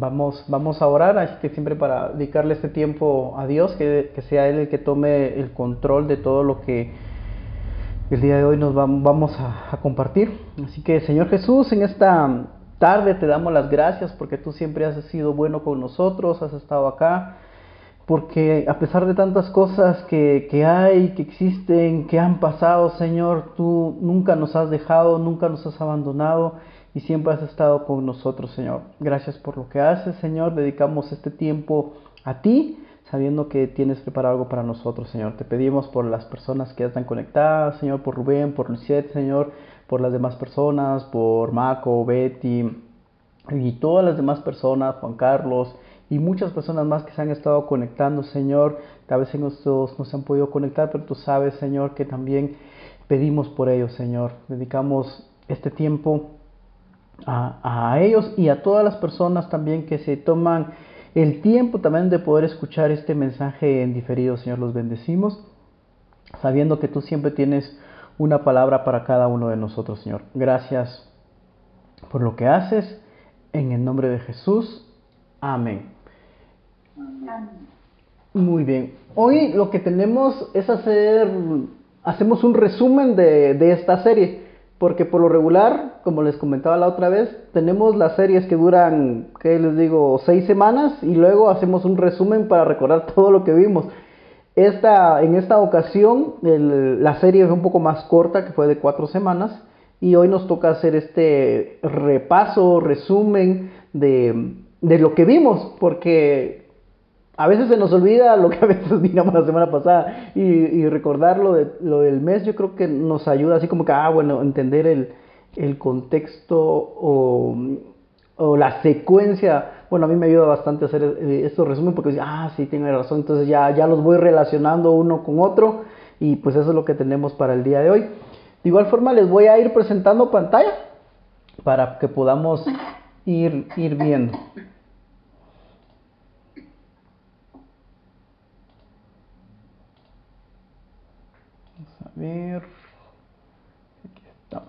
Vamos, vamos a orar, así que siempre para dedicarle este tiempo a Dios, que, sea Él el que tome el control de todo lo que el día de hoy nos vamos a, a compartir. Así que Señor Jesús, en esta tarde te damos las gracias porque tú siempre has sido bueno con nosotros, has estado acá, porque a pesar de tantas cosas que, que, hay, que existen, que han pasado, Señor, tú nunca nos has dejado, nunca nos has abandonado y siempre has estado con nosotros, Señor. Gracias por lo que haces, Señor. Dedicamos este tiempo a ti, sabiendo que tienes preparado algo para nosotros, Señor. Te pedimos por las personas que están conectadas, Señor, por Rubén, por Lucette, Señor, por las demás personas, por Maco, Betty y todas las demás personas, Juan Carlos y muchas personas más que se han estado conectando, Señor. A veces nosotros no se han podido conectar, pero tú sabes, Señor, que también pedimos por ellos, Señor. Dedicamos este tiempo a, ellos y a todas las personas también que se toman el tiempo también de poder escuchar este mensaje en diferido, Señor, los bendecimos, sabiendo que tú siempre tienes una palabra para cada uno de nosotros, Señor. Gracias por lo que haces, en el nombre de Jesús. Amén. Muy bien. Hoy lo que tenemos es hacer, hacemos un resumen de, de esta serie. Porque por lo regular, como les comentaba la otra vez, tenemos las series que duran, ¿qué les digo?, seis semanas y luego hacemos un resumen para recordar todo lo que vimos. Esta, en esta ocasión, la serie es un poco más corta, que fue de cuatro semanas, y hoy nos toca hacer este repaso, resumen de, de lo que vimos, porque a veces se nos olvida lo que a veces miramos la semana pasada y, y recordar lo, de, lo del mes yo creo que nos ayuda así como que, ah, bueno, entender el, el contexto o, o, la secuencia. Bueno, a mí me ayuda bastante hacer eh, estos resúmenes porque, ah, sí, tiene razón, entonces ya, ya los voy relacionando uno con otro y pues eso es lo que tenemos para el día de hoy. De igual forma les voy a ir presentando pantalla para que podamos ir, ir viendo. Ver. Aquí está.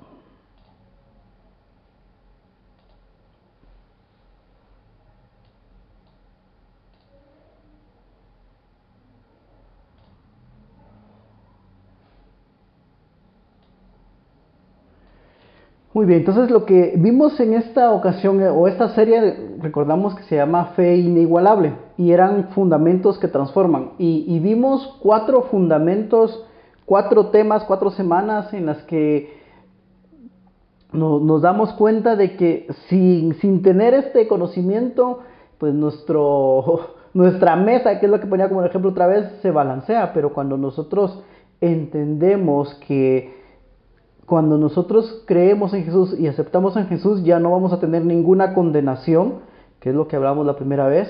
Muy bien, entonces lo que vimos en esta ocasión o esta serie, recordamos que se llama Fe Inigualable y eran fundamentos que transforman. Y vimos cuatro fundamentos cuatro temas, cuatro semanas en las que nos, damos cuenta de que sin, sin, tener este conocimiento, pues nuestro, nuestra mesa, que es lo que ponía como ejemplo otra vez, se balancea, pero cuando nosotros entendemos que cuando nosotros creemos en Jesús y aceptamos en Jesús, ya no vamos a tener ninguna condenación, que es lo que hablamos la primera vez,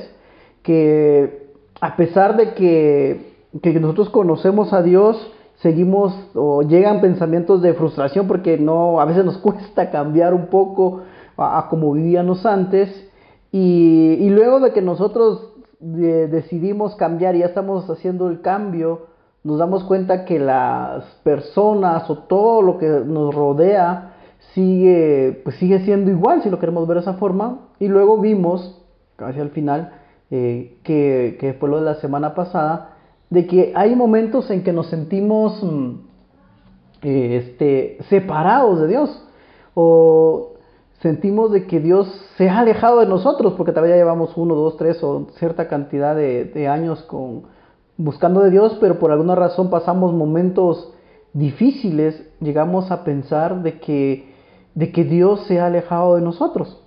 que a pesar de que, que nosotros conocemos a Dios, seguimos o llegan pensamientos de frustración porque no a veces nos cuesta cambiar un poco a, como vivíamos antes. Y, luego de que nosotros decidimos cambiar y ya estamos haciendo el cambio nos damos cuenta que las personas o todo lo que nos rodea sigue pues sigue siendo igual si lo queremos ver de esa forma. Y luego vimos casi al final eh, que, que fue lo de la semana pasada de que hay momentos en que nos sentimos mm, eh, este, separados de Dios o sentimos de que Dios se ha alejado de nosotros porque todavía llevamos uno, dos, tres o cierta cantidad de, años con, buscando de Dios, pero por alguna razón pasamos momentos difíciles, llegamos a pensar de que, de que Dios se ha alejado de nosotros.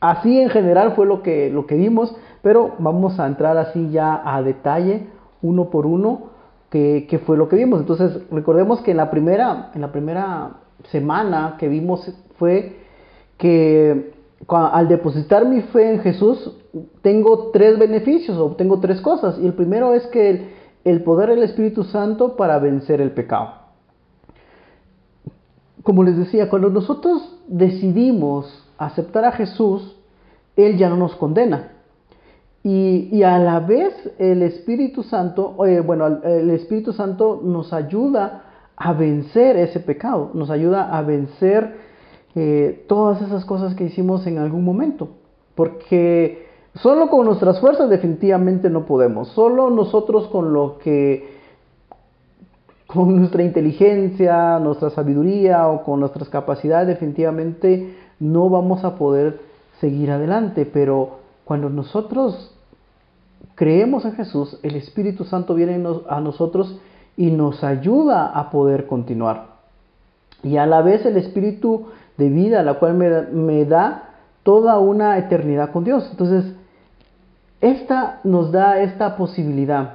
Así en general fue lo que, lo que vimos, pero vamos a entrar así ya a detalle uno por uno qué, fue lo que vimos. Entonces, recordemos que en la primera, en la primera semana que vimos fue que al depositar mi fe en Jesús, tengo tres beneficios o tengo tres cosas. Y el primero es que el poder del Espíritu Santo para vencer el pecado. Como les decía, cuando nosotros decidimos aceptar a Jesús, Él ya no nos condena. Y, a la vez el Espíritu Santo, bueno, el Espíritu Santo nos ayuda a vencer ese pecado, nos ayuda a vencer eh, todas esas cosas que hicimos en algún momento. porque solo con nuestras fuerzas definitivamente no podemos, solo nosotros con lo que con nuestra inteligencia, nuestra sabiduría o con nuestras capacidades definitivamente no vamos a poder seguir adelante, pero cuando nosotros creemos en Jesús, el Espíritu Santo viene a nosotros y nos ayuda a poder continuar. Y a la vez el Espíritu de vida, la cual me, da toda una eternidad con Dios. Entonces, esta nos da esta posibilidad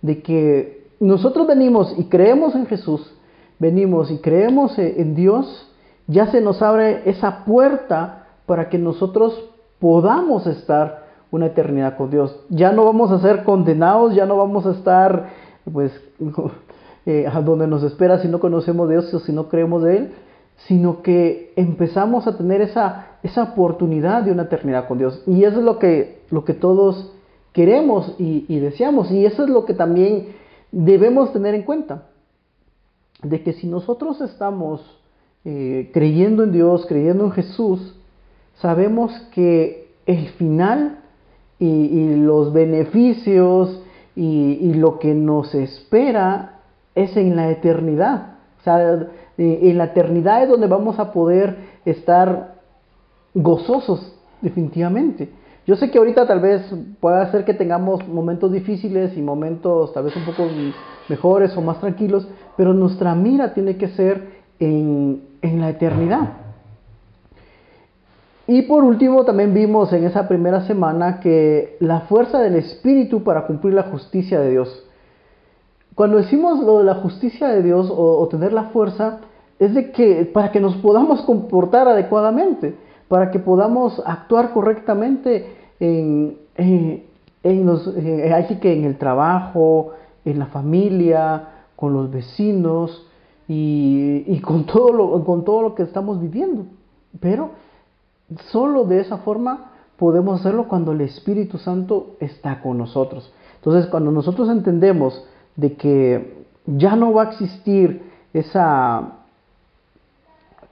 de que nosotros venimos y creemos en Jesús, venimos y creemos en Dios, ya se nos abre esa puerta para que nosotros podamos estar una eternidad con Dios. Ya no vamos a ser condenados, ya no vamos a estar pues eh, a donde nos espera si no conocemos de Dios o si no creemos de Él, sino que empezamos a tener esa, esa oportunidad de una eternidad con Dios. Y eso es lo que, lo que todos queremos y, deseamos. Y eso es lo que también debemos tener en cuenta. De que si nosotros estamos eh, creyendo en Dios, creyendo en Jesús, sabemos que el final y, los beneficios y, y, lo que nos espera es en la eternidad. O sea, en la eternidad es donde vamos a poder estar gozosos, definitivamente. Yo sé que ahorita tal vez pueda ser que tengamos momentos difíciles y momentos tal vez un poco mejores o más tranquilos, pero nuestra mira tiene que ser en, en la eternidad. Y por último, también vimos en esa primera semana que la fuerza del Espíritu para cumplir la justicia de Dios. Cuando decimos lo de la justicia de Dios o, tener la fuerza, es de que para que nos podamos comportar adecuadamente, para que podamos actuar correctamente en, en, los, así que en el trabajo, en la familia, con los vecinos y, y con, todo lo, con todo lo que estamos viviendo. Pero solo de esa forma podemos hacerlo cuando el Espíritu Santo está con nosotros. Entonces, cuando nosotros entendemos de que ya no va a existir esa,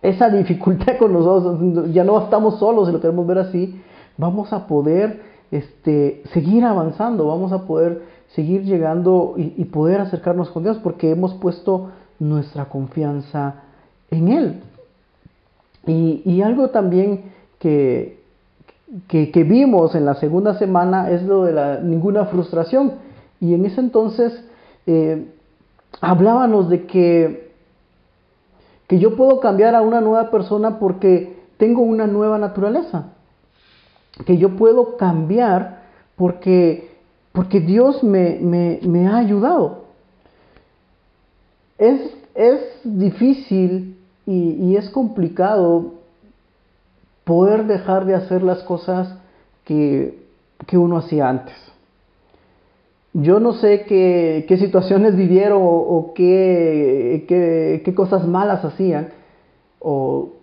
esa dificultad con nosotros, ya no estamos solos, si lo queremos ver así, vamos a poder este, seguir avanzando, vamos a poder seguir llegando y, poder acercarnos con Dios porque hemos puesto nuestra confianza en Él. Y, algo también que, que, vimos en la segunda semana es lo de la ninguna frustración. Y en ese entonces eh, hablábamos de que, que yo puedo cambiar a una nueva persona porque tengo una nueva naturaleza. Que yo puedo cambiar porque, porque Dios me, me, ha ayudado. Es, es difícil y, es complicado poder dejar de hacer las cosas que, que uno hacía antes. Yo no sé qué, situaciones vivieron o, qué, qué, cosas malas hacían,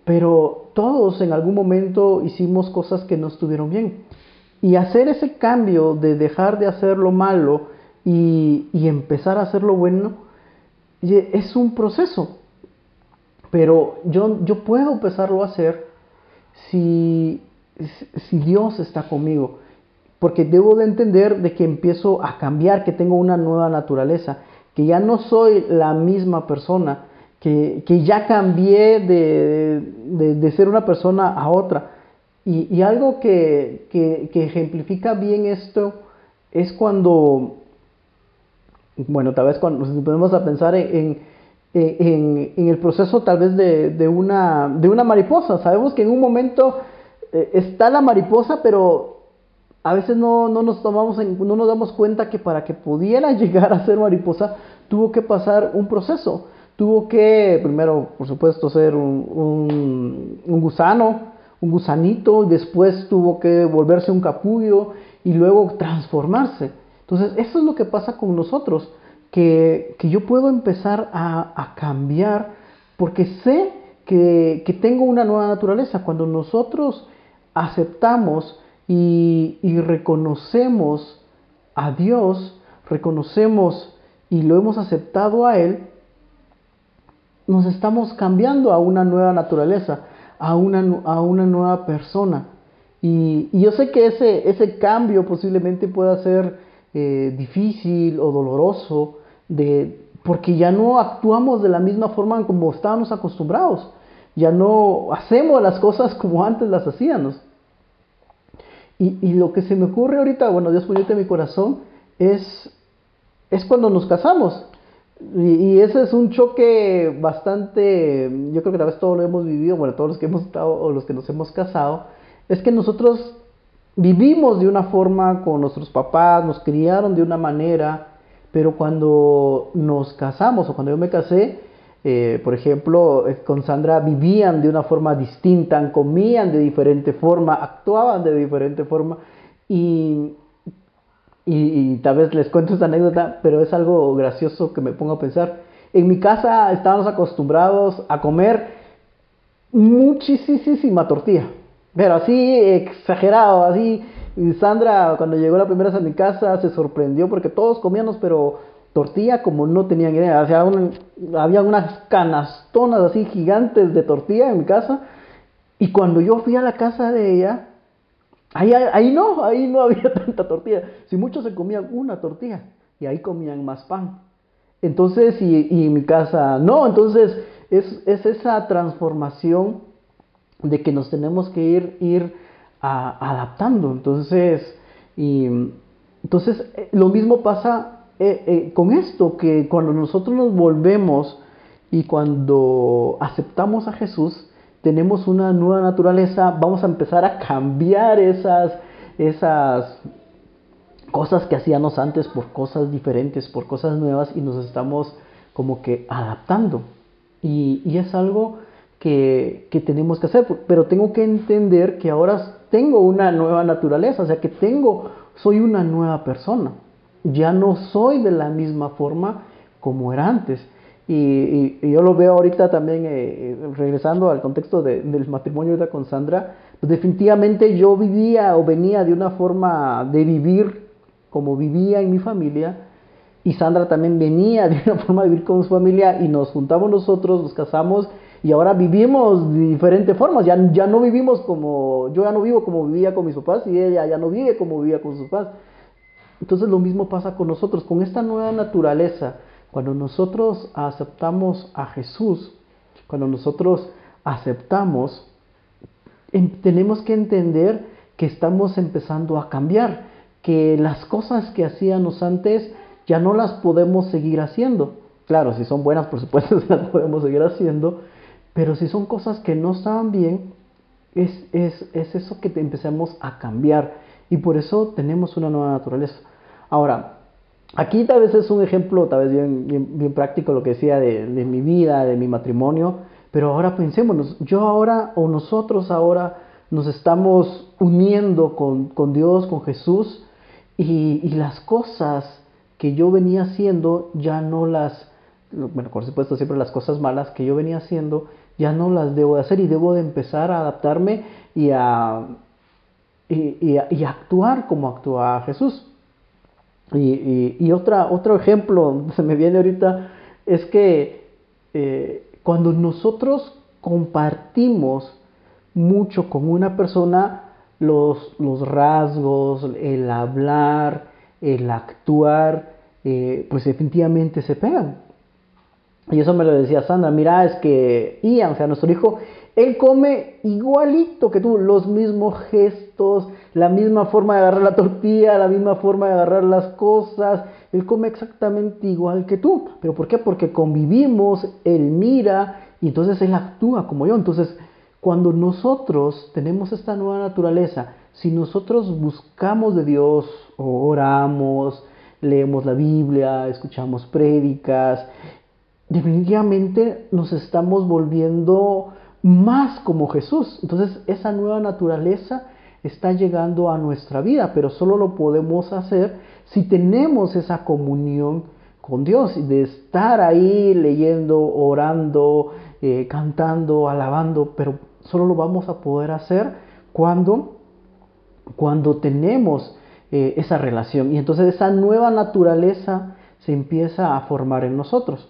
pero todos en algún momento hicimos cosas que no estuvieron bien. Y hacer ese cambio de dejar de hacer lo malo y, empezar a hacer lo bueno es un proceso. Pero yo, yo puedo empezarlo a hacer si, si Dios está conmigo porque debo de entender de que empiezo a cambiar, que tengo una nueva naturaleza, que ya no soy la misma persona, que, ya cambié de, ser una persona a otra. Y, algo que, ejemplifica bien esto es cuando, bueno, tal vez cuando nos ponemos a pensar en, el proceso tal vez de, una, de una mariposa. Sabemos que en un momento eh, está la mariposa, pero a veces no, nos tomamos no nos damos cuenta que para que pudiera llegar a ser mariposa tuvo que pasar un proceso. Tuvo que, primero, por supuesto, ser un, gusano, un gusanito, después tuvo que volverse un capullo y luego transformarse. Entonces, eso es lo que pasa con nosotros, que, yo puedo empezar a, cambiar porque sé que, que tengo una nueva naturaleza. Cuando nosotros aceptamos y, reconocemos a Dios, reconocemos y lo hemos aceptado a Él, nos estamos cambiando a una nueva naturaleza, a una, a una nueva persona. Y, yo sé que ese, ese cambio posiblemente pueda ser eh, difícil o doloroso, de, porque ya no actuamos de la misma forma como estábamos acostumbrados, ya no hacemos las cosas como antes las hacíamos. Y, y lo que se me ocurre ahorita, bueno, Dios en mi corazón, es, es cuando nos casamos. Y, ese es un choque bastante, yo creo que tal vez todos lo hemos vivido, bueno, todos los que hemos estado o los que nos hemos casado, es que nosotros vivimos de una forma con nuestros papás, nos criaron de una manera, pero cuando nos casamos o cuando yo me casé, eh, por ejemplo, eh, con Sandra vivían de una forma distinta, comían de diferente forma, actuaban de diferente forma y y, tal vez les cuento esta anécdota, pero es algo gracioso que me pongo a pensar. En mi casa estábamos acostumbrados a comer muchísima tortilla, pero así exagerado, así. Y Sandra, cuando llegó la primera vez a mi casa, se sorprendió porque todos comíamos, pero tortilla como no tenían idea. O sea, había unas canastonas así gigantes de tortilla en mi casa. Y cuando yo fui a la casa de ella, Ahí, ahí, no, ahí no había tanta tortilla. Si muchos se comían una tortilla y ahí comían más pan. Entonces, y, en mi casa no, entonces es, esa transformación de que nos tenemos que ir, ir adaptando. Entonces, y, entonces eh, lo mismo pasa eh, eh, con esto, que cuando nosotros nos volvemos y cuando aceptamos a Jesús, tenemos una nueva naturaleza, vamos a empezar a cambiar esas, esas cosas que hacíamos antes por cosas diferentes, por cosas nuevas y nos estamos como que adaptando. Y, es algo que, que, tenemos que hacer, pero tengo que entender que ahora tengo una nueva naturaleza, o sea que tengo, soy una nueva persona. Ya no soy de la misma forma como era antes. Y, yo lo veo ahorita también, eh, eh, regresando al contexto del matrimonio con Sandra, pues definitivamente yo vivía o venía de una forma de vivir como vivía en mi familia, y Sandra también venía de una forma de vivir con su familia, y nos juntamos nosotros, nos casamos, y ahora vivimos de diferentes formas, ya, ya no vivimos como, yo ya no vivo como vivía con mis papás, y ella ya no vive como vivía con sus papás. Entonces lo mismo pasa con nosotros, con esta nueva naturaleza cuando nosotros aceptamos a Jesús, cuando nosotros aceptamos, tenemos que entender que estamos empezando a cambiar, que las cosas que hacíamos antes ya no las podemos seguir haciendo. Claro, si son buenas, por supuesto, las podemos seguir haciendo, pero si son cosas que no estaban bien, es, es, es eso que empecemos a cambiar. Y por eso tenemos una nueva naturaleza. Ahora, Aquí tal vez es un ejemplo, tal vez bien, bien, práctico lo que decía de, mi vida, de mi matrimonio, pero ahora pensémonos, yo ahora o nosotros ahora nos estamos uniendo con, Dios, con Jesús, y, las cosas que yo venía haciendo ya no las, bueno, por supuesto siempre las cosas malas que yo venía haciendo, ya no las debo de hacer y debo de empezar a adaptarme y a, y, y actuar como actúa Jesús. Y, otra, otro ejemplo se me viene ahorita es que eh, cuando nosotros compartimos mucho con una persona, los, los rasgos, el hablar, el actuar, eh, pues definitivamente se pegan. Y eso me lo decía Sandra, mira, es que Ian, o sea, nuestro hijo, él come igualito que tú, los mismos gestos, la misma forma de agarrar la tortilla, la misma forma de agarrar las cosas. Él come exactamente igual que tú. ¿Pero por qué? Porque convivimos, él mira y entonces él actúa como yo. Entonces, cuando nosotros tenemos esta nueva naturaleza, si nosotros buscamos de Dios, oramos, leemos la Biblia, escuchamos prédicas, definitivamente nos estamos volviendo más como Jesús. Entonces esa nueva naturaleza está llegando a nuestra vida, pero solo lo podemos hacer si tenemos esa comunión con Dios, de estar ahí leyendo, orando, eh, cantando, alabando, pero solo lo vamos a poder hacer cuando, cuando tenemos eh, esa relación. Y entonces esa nueva naturaleza se empieza a formar en nosotros.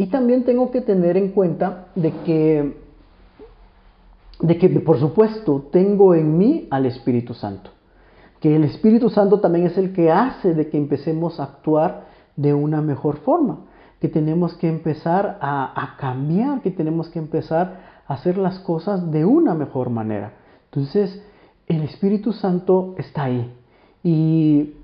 Y también tengo que tener en cuenta de que de que por supuesto tengo en mí al Espíritu Santo. Que el Espíritu Santo también es el que hace de que empecemos a actuar de una mejor forma. Que tenemos que empezar a, cambiar, que tenemos que empezar a hacer las cosas de una mejor manera. Entonces, el Espíritu Santo está ahí. Y,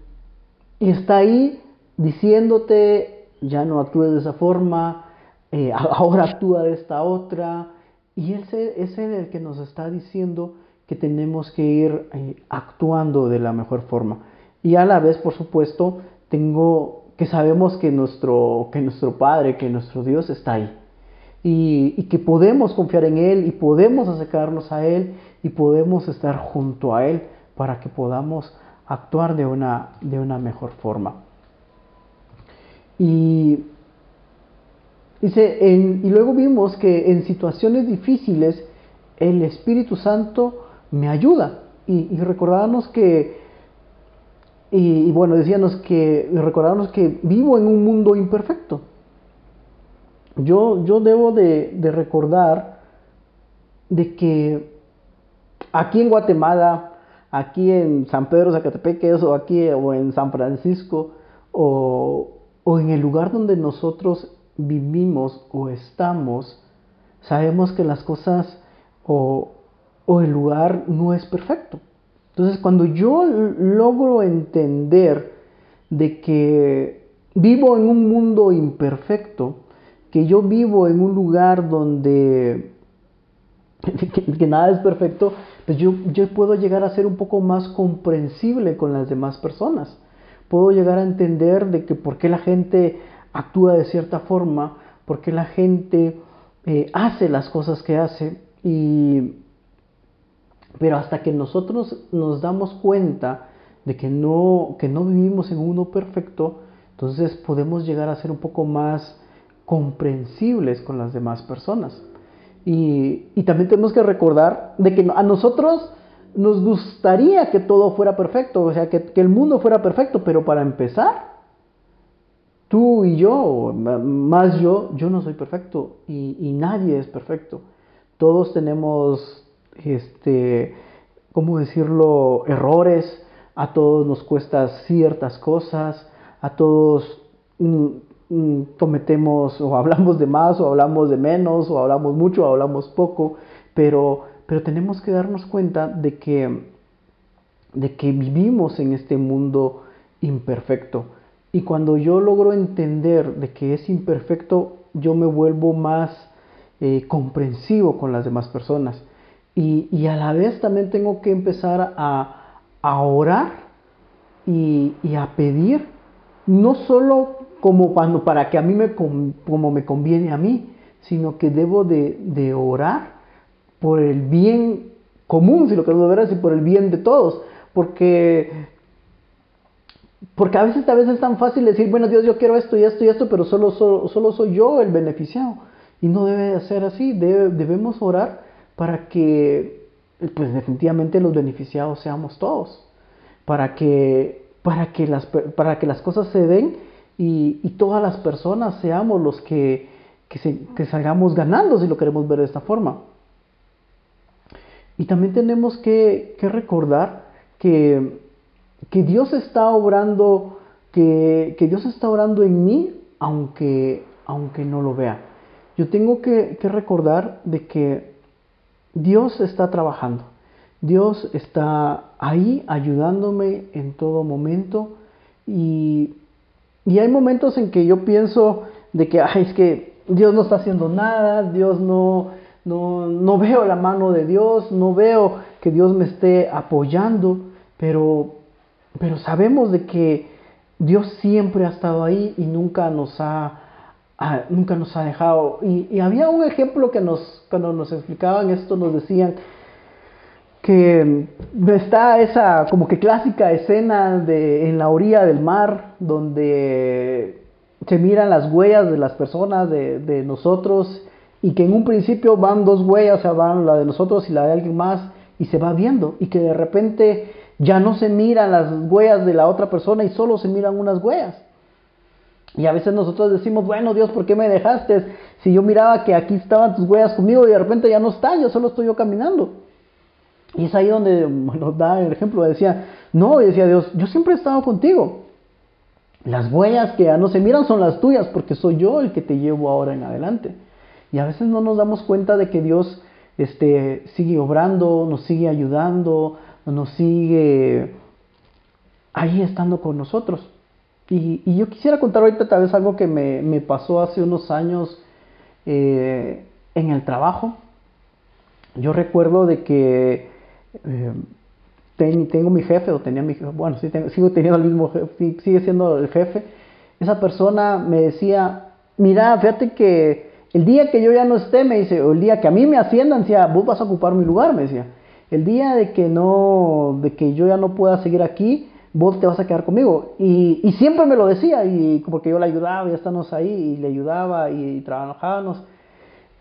y está ahí diciéndote, ya no actúes de esa forma, eh, ahora actúa de esta otra. Y Él es el que nos está diciendo que tenemos que ir eh, actuando de la mejor forma. Y a la vez, por supuesto, tengo que sabemos que nuestro, que nuestro Padre, que nuestro Dios está ahí. Y, y, que podemos confiar en Él y podemos acercarnos a Él y podemos estar junto a Él para que podamos actuar de una, de una mejor forma. Y, dice, y luego vimos que en situaciones difíciles el Espíritu Santo me ayuda. Y, y recordábamos que, y, bueno, decíamos que, recordábamos que vivo en un mundo imperfecto. Yo, yo debo de, de recordar de que aquí en Guatemala, aquí en San Pedro Zacatepeques o aquí o en San Francisco o, o en el lugar donde nosotros vivimos o estamos, sabemos que las cosas o, o el lugar no es perfecto. Entonces cuando yo logro entender de que vivo en un mundo imperfecto, que yo vivo en un lugar donde que, nada es perfecto, pues yo, yo puedo llegar a ser un poco más comprensible con las demás personas. Puedo llegar a entender de que por qué la gente actúa de cierta forma, por qué la gente eh, hace las cosas que hace. Y, pero hasta que nosotros nos damos cuenta de que no, que no vivimos en uno perfecto, entonces podemos llegar a ser un poco más comprensibles con las demás personas. Y, también tenemos que recordar de que a nosotros nos gustaría que todo fuera perfecto, o sea, que, el mundo fuera perfecto, pero para empezar, tú y yo, más yo, yo no soy perfecto y, nadie es perfecto. Todos tenemos, este, ¿cómo decirlo?, errores, a todos nos cuesta ciertas cosas, a todos mm, Mm, cometemos o hablamos de más o hablamos de menos o hablamos mucho o hablamos poco, pero, pero tenemos que darnos cuenta de que vivimos en este mundo imperfecto. Y cuando yo logro entender de que es imperfecto, yo me vuelvo más eh, comprensivo con las demás personas. Y, y, a la vez también tengo que empezar a, a orar y, y a pedir, no solo como cuando para que a mí me, como me conviene a mí, sino que debo de, orar por el bien común, si lo queremos ver así, por el bien de todos, porque porque a veces, a veces es tan fácil decir, bueno Dios, yo quiero esto y esto y esto, pero solo, solo, soy yo el beneficiado. Y no debe ser así, debemos orar para que, pues definitivamente los beneficiados seamos todos, para que, para que, las, para que las cosas se den y, todas las personas seamos los que, que, salgamos ganando, si lo queremos ver de esta forma. Y también tenemos que, recordar que, que, Dios está obrando, que, Dios está obrando en mí, aunque, aunque no lo vea. Yo tengo que, que recordar de que Dios está trabajando. Dios está ahí ayudándome en todo momento y y hay momentos en que yo pienso de que, ay, es que Dios no está haciendo nada, Dios no, no, veo la mano de Dios, no veo que Dios me esté apoyando, pero, pero sabemos de que Dios siempre ha estado ahí y nunca nos ha, nunca nos ha dejado. Y, y, había un ejemplo que nos, cuando nos explicaban esto, nos decían que está esa como que clásica escena de en la orilla del mar donde se miran las huellas de las personas, de, nosotros, y que en un principio van dos huellas, o sea, van la de nosotros y la de alguien más, y se va viendo, y que de repente ya no se miran las huellas de la otra persona y solo se miran unas huellas. Y a veces nosotros decimos, bueno Dios, ¿por qué me dejaste? Si yo miraba que aquí estaban tus huellas conmigo y de repente ya no están, yo solo estoy yo caminando. Y es ahí donde nos da el ejemplo, decía, no, decía Dios, yo siempre he estado contigo. Las huellas que ya no se miran son las tuyas, porque soy yo el que te llevo ahora en adelante. Y a veces no nos damos cuenta de que Dios este, sigue obrando, nos sigue ayudando, nos sigue ahí estando con nosotros. Y, yo quisiera contar ahorita tal vez algo que me, pasó hace unos años eh, en el trabajo. Yo recuerdo de que eh, tengo mi jefe, o tenía mi jefe, bueno, sí, sigo teniendo el mismo jefe, sigue siendo el jefe. Esa persona me decía, mira, fíjate que el día que yo ya no esté, me dice, o el día que a mí me asciendan, decía, vos vas a ocupar mi lugar, me decía. El día de que no, de que yo ya no pueda seguir aquí, vos te vas a quedar conmigo. Y, y siempre me lo decía, y porque yo le ayudaba, ya estamos ahí, y le ayudaba, y, y trabajábamos.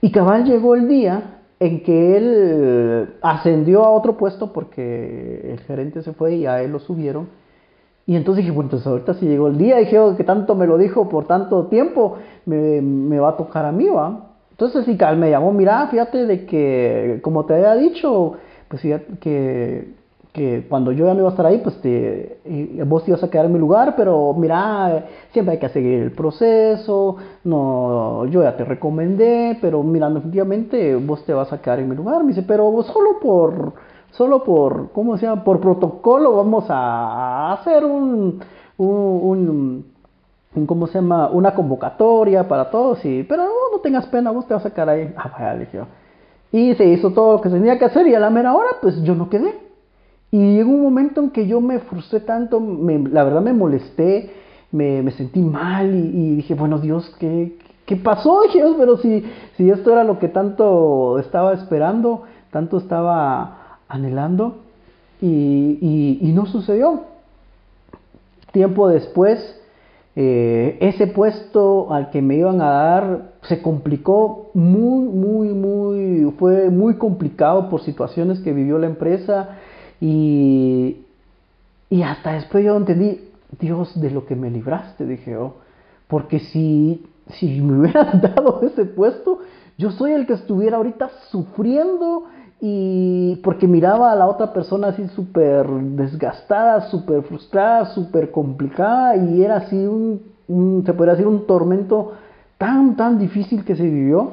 Y cabal llegó el día en que él ascendió a otro puesto porque el gerente se fue y a él lo subieron. Y entonces dije, bueno, entonces ahorita si llegó el día, dije, oh, que tanto me lo dijo por tanto tiempo, me, me va a tocar a mí, ¿va? Entonces sí, me llamó, mira, fíjate de que, como te había dicho, pues fíjate que que cuando yo ya no iba a estar ahí, pues te, vos te ibas a quedar en mi lugar, pero mira, siempre hay que seguir el proceso, no, yo ya te recomendé, pero mira, definitivamente vos te vas a quedar en mi lugar, me dice, pero solo por, solo por, ¿cómo se llama? Por protocolo vamos a, hacer un, un, ¿cómo se llama? Una convocatoria para todos, y, pero no, tengas pena, vos te vas a quedar ahí. Ah, vaya, le. Y se hizo todo lo que se tenía que hacer y a la mera hora, pues yo no quedé. Y llegó un momento en que yo me frustré tanto, la verdad me molesté, me, sentí mal y, dije, bueno Dios, ¿qué, qué pasó? Dije, pero si, si esto era lo que tanto estaba esperando, tanto estaba anhelando y, no sucedió. Tiempo después, eh, ese puesto al que me iban a dar se complicó muy, muy, muy, fue muy complicado por situaciones que vivió la empresa y, y hasta después yo entendí, Dios, de lo que me libraste, dije yo. porque si, si me hubieran dado ese puesto, yo soy el que estuviera ahorita sufriendo y porque miraba a la otra persona así súper desgastada, súper frustrada, súper complicada y era así un, se podría decir, un tormento tan, tan difícil que se vivió.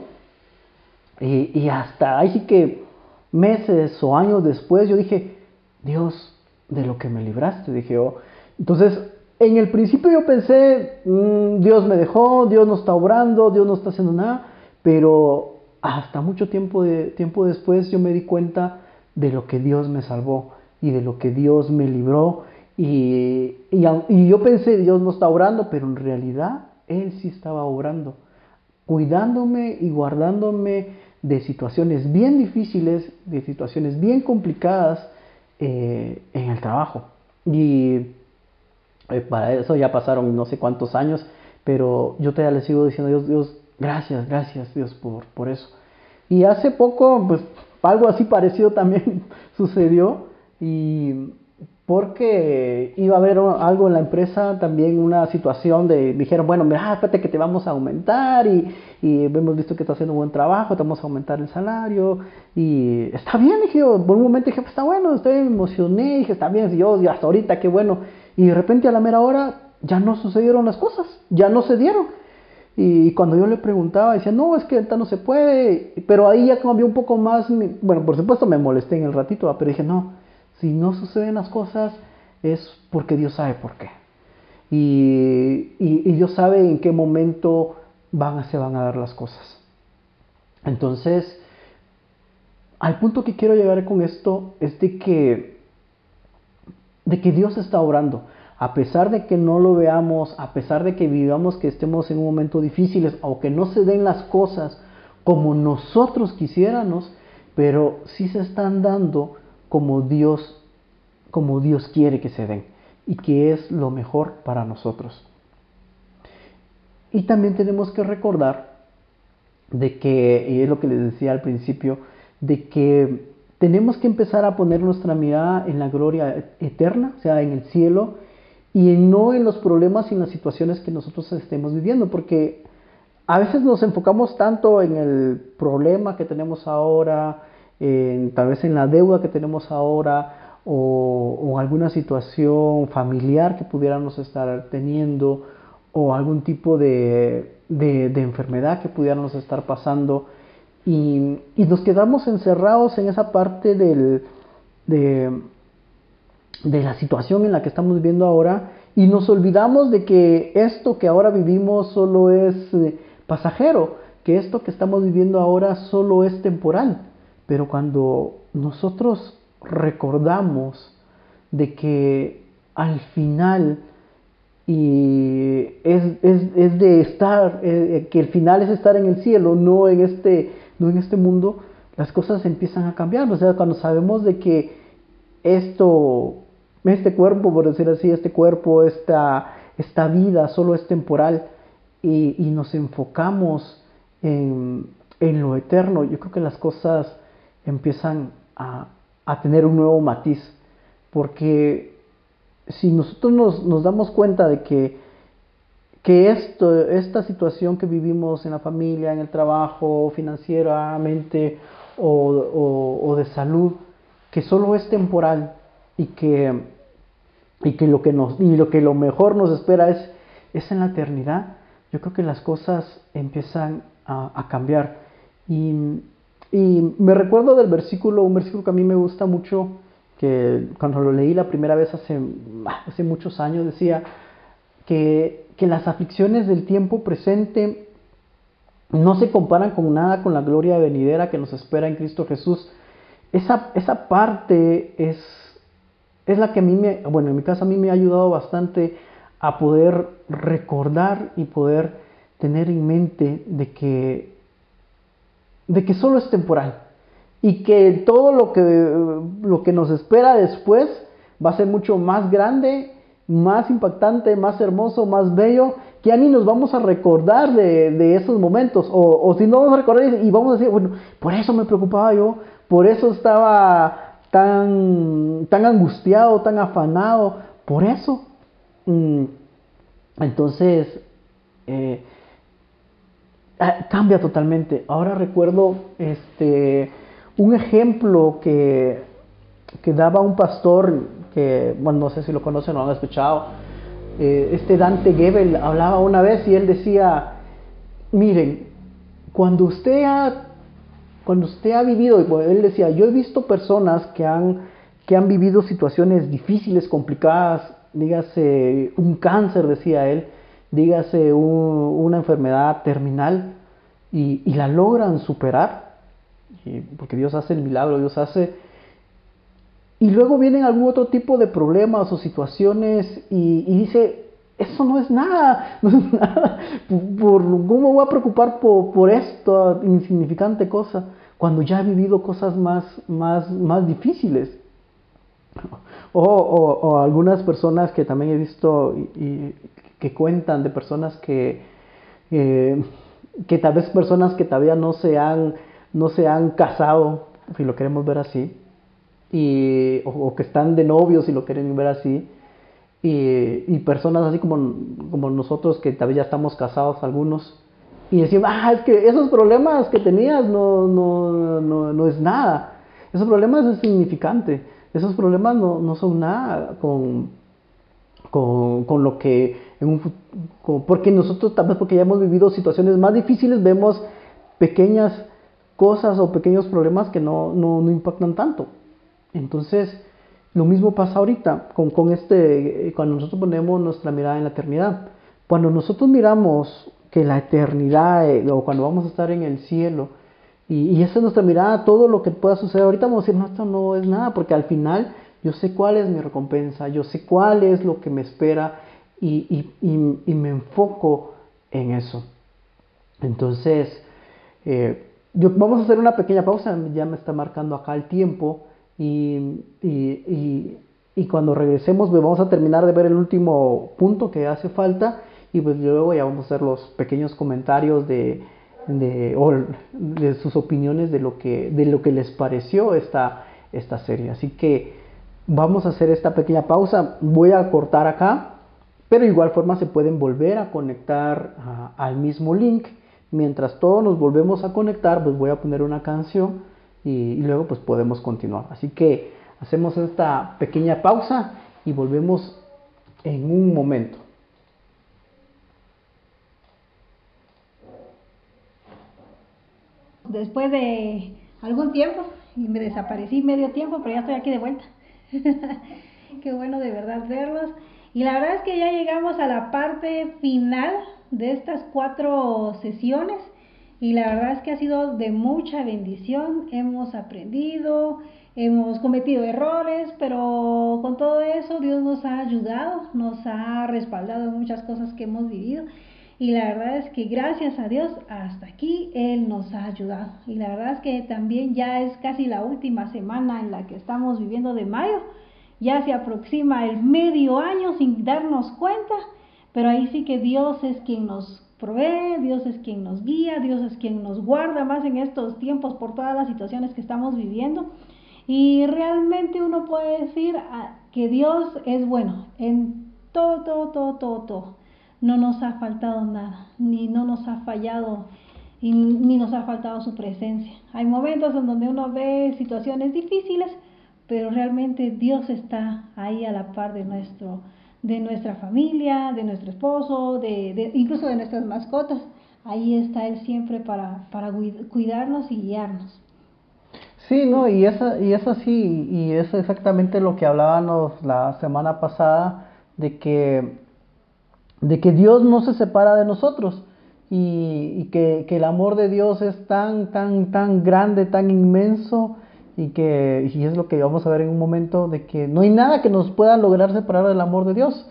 Y, y hasta ahí sí que meses o años después yo dije, Dios, de lo que me libraste, dije yo. Entonces, en el principio yo pensé, mm, Dios me dejó, Dios no está obrando, Dios no está haciendo nada, pero hasta mucho tiempo, de, tiempo después yo me di cuenta de lo que Dios me salvó y de lo que Dios me libró. Y, y yo pensé, Dios no está obrando, pero en realidad Él sí estaba obrando, cuidándome y guardándome de situaciones bien difíciles, de situaciones bien complicadas, eh, en el trabajo. Y eh, para eso ya pasaron no sé cuántos años, pero yo todavía le sigo diciendo, Dios, Dios, gracias, gracias Dios por, por eso. Y hace poco, pues algo así parecido también sucedió y porque iba a haber algo en la empresa, también una situación de, dijeron, bueno, mira, espérate que te vamos a aumentar y, y hemos visto que estás haciendo un buen trabajo, te vamos a aumentar el salario y está bien, dije por un momento dije, pues está bueno, estoy emocioné, dije, está bien, yo, y hasta ahorita, qué bueno, y de repente a la mera hora ya no sucedieron las cosas, ya no se dieron. Y cuando yo le preguntaba, decía, no, es que ahorita no se puede, pero ahí ya cambió un poco más, bueno, por supuesto me molesté en el ratito, pero dije, no, si no suceden las cosas es porque Dios sabe por qué. Y, Dios sabe en qué momento van, se van a dar las cosas. Entonces, al punto que quiero llegar con esto es de que, de que Dios está obrando. A pesar de que no lo veamos, a pesar de que vivamos que estemos en un momento difícil o que no se den las cosas como nosotros quisiéramos, pero sí se están dando como Dios, como Dios quiere que se den y que es lo mejor para nosotros. Y también tenemos que recordar de que, y es lo que les decía al principio, de que tenemos que empezar a poner nuestra mirada en la gloria eterna, o sea, en el cielo, y no en los problemas y en las situaciones que nosotros estemos viviendo, porque a veces nos enfocamos tanto en el problema que tenemos ahora, tal vez en la deuda que tenemos ahora, o, alguna situación familiar que pudiéramos estar teniendo, o algún tipo de, de, enfermedad que pudiéramos estar pasando, y, y, nos quedamos encerrados en esa parte del, de, de la situación en la que estamos viviendo ahora y nos olvidamos de que esto que ahora vivimos solo es eh, pasajero, que esto que estamos viviendo ahora solo es temporal. Pero cuando nosotros recordamos de que al final y es, es, de estar, eh, que el final es estar en el cielo, no en este, no en este mundo, las cosas empiezan a cambiar. O sea, cuando sabemos de que esto este cuerpo, por decir así, este cuerpo, esta, esta vida solo es temporal y, nos enfocamos en, lo eterno, yo creo que las cosas empiezan a, tener un nuevo matiz, porque si nosotros nos, damos cuenta de que, que esto, esta situación que vivimos en la familia, en el trabajo, financieramente o, o de salud, que solo es temporal, y que, y que, lo, que nos, y lo que lo mejor nos espera es, es en la eternidad, yo creo que las cosas empiezan a, cambiar. Y, y, me recuerdo del versículo, un versículo que a mí me gusta mucho, que cuando lo leí la primera vez hace, hace muchos años, decía que, que las aflicciones del tiempo presente no se comparan con nada con la gloria venidera que nos espera en Cristo Jesús. Esa, esa parte es, es la que a mí me, bueno, en mi caso a mí me ha ayudado bastante a poder recordar y poder tener en mente de que, de que solo es temporal y que todo lo que, lo que nos espera después va a ser mucho más grande, más impactante, más hermoso, más bello, que ya ni nos vamos a recordar de, esos momentos, o, o si no vamos a recordar y vamos a decir, bueno, por eso me preocupaba yo, por eso estaba tan, tan angustiado, tan afanado por eso. Mm, entonces, eh, ah, cambia totalmente. Ahora recuerdo este, un ejemplo que, que daba un pastor, que, bueno, no sé si lo conocen o han escuchado, eh, este Dante Gebel hablaba una vez y él decía, miren, cuando usted ha cuando usted ha vivido, él decía, yo he visto personas que han, que han vivido situaciones difíciles, complicadas, dígase un cáncer, decía él, dígase una enfermedad terminal, y, la logran superar, porque Dios hace el milagro, Dios hace... Y luego vienen algún otro tipo de problemas o situaciones y, dice, eso no es nada, no es nada. ¿Por, ¿Cómo voy a preocupar por, por esta insignificante cosa cuando ya he vivido cosas más, más, más difíciles? O, algunas personas que también he visto y, que cuentan de personas que, eh, que tal vez personas que todavía no se han, no se han casado, si lo queremos ver así, y, o, que están de novios, si lo quieren ver así, y, personas así como, como nosotros que todavía ya estamos casados algunos y decimos, ah, es que esos problemas que tenías no, no, no, no es nada, esos problemas es significante, esos problemas no, no son nada con, con, con, lo que, en un, porque nosotros tal vez porque ya hemos vivido situaciones más difíciles, vemos pequeñas cosas o pequeños problemas que no, no, no impactan tanto. Entonces, lo mismo pasa ahorita con, con este, cuando nosotros ponemos nuestra mirada en la eternidad. Cuando nosotros miramos que la eternidad eh, o cuando vamos a estar en el cielo, y, y, esa es nuestra mirada, todo lo que pueda suceder, ahorita vamos a decir, no, esto no es nada, porque al final yo sé cuál es mi recompensa, yo sé cuál es lo que me espera y, y, y me enfoco en eso. Entonces, eh, yo, vamos a hacer una pequeña pausa, ya me está marcando acá el tiempo. Y, y, y, cuando regresemos pues vamos a terminar de ver el último punto que hace falta y pues luego ya vamos a hacer los pequeños comentarios de, de, de sus opiniones de lo que, de lo que les pareció esta, esta serie. Así que vamos a hacer esta pequeña pausa. Voy a cortar acá Pero de igual forma se pueden volver a conectar al mismo link. Mientras todos nos volvemos a conectar, pues voy a poner una canción y, luego pues podemos continuar. Así que hacemos esta pequeña pausa y volvemos en un momento. Después de algún tiempo, y me desaparecí medio tiempo, pero ya estoy aquí de vuelta. Qué bueno de verdad verlos. Y la verdad es que ya llegamos a la parte final de estas cuatro sesiones y la verdad es que ha sido de mucha bendición. Hemos aprendido, hemos cometido errores, pero con todo eso Dios nos ha ayudado, nos ha respaldado en muchas cosas que hemos vivido. Y la verdad es que gracias a Dios hasta aquí Él nos ha ayudado. Y la verdad es que también ya es casi la última semana en la que estamos viviendo de mayo. Ya se aproxima el medio año sin darnos cuenta, pero ahí sí que Dios es quien nos provee, Dios es quien nos guía, Dios es quien nos guarda más en estos tiempos por todas las situaciones que estamos viviendo. Y realmente uno puede decir ah, que Dios es bueno en todo, todo, todo, todo. No nos ha faltado nada, ni no nos ha fallado, ni nos ha faltado su presencia. Hay momentos en donde uno ve situaciones difíciles, pero realmente Dios está ahí a la par de nuestro, de nuestra familia, de nuestro esposo, de, incluso de nuestras mascotas. Ahí está Él siempre para, para cuidarnos y guiarnos. Sí, no, y es, y es así, y es exactamente lo que hablábamos la semana pasada, de que, de que Dios no se separa de nosotros, y, y que, que, el amor de Dios es tan, tan, tan grande, tan inmenso, y que y es lo que vamos a ver en un momento de que no hay nada que nos pueda lograr separar del amor de Dios.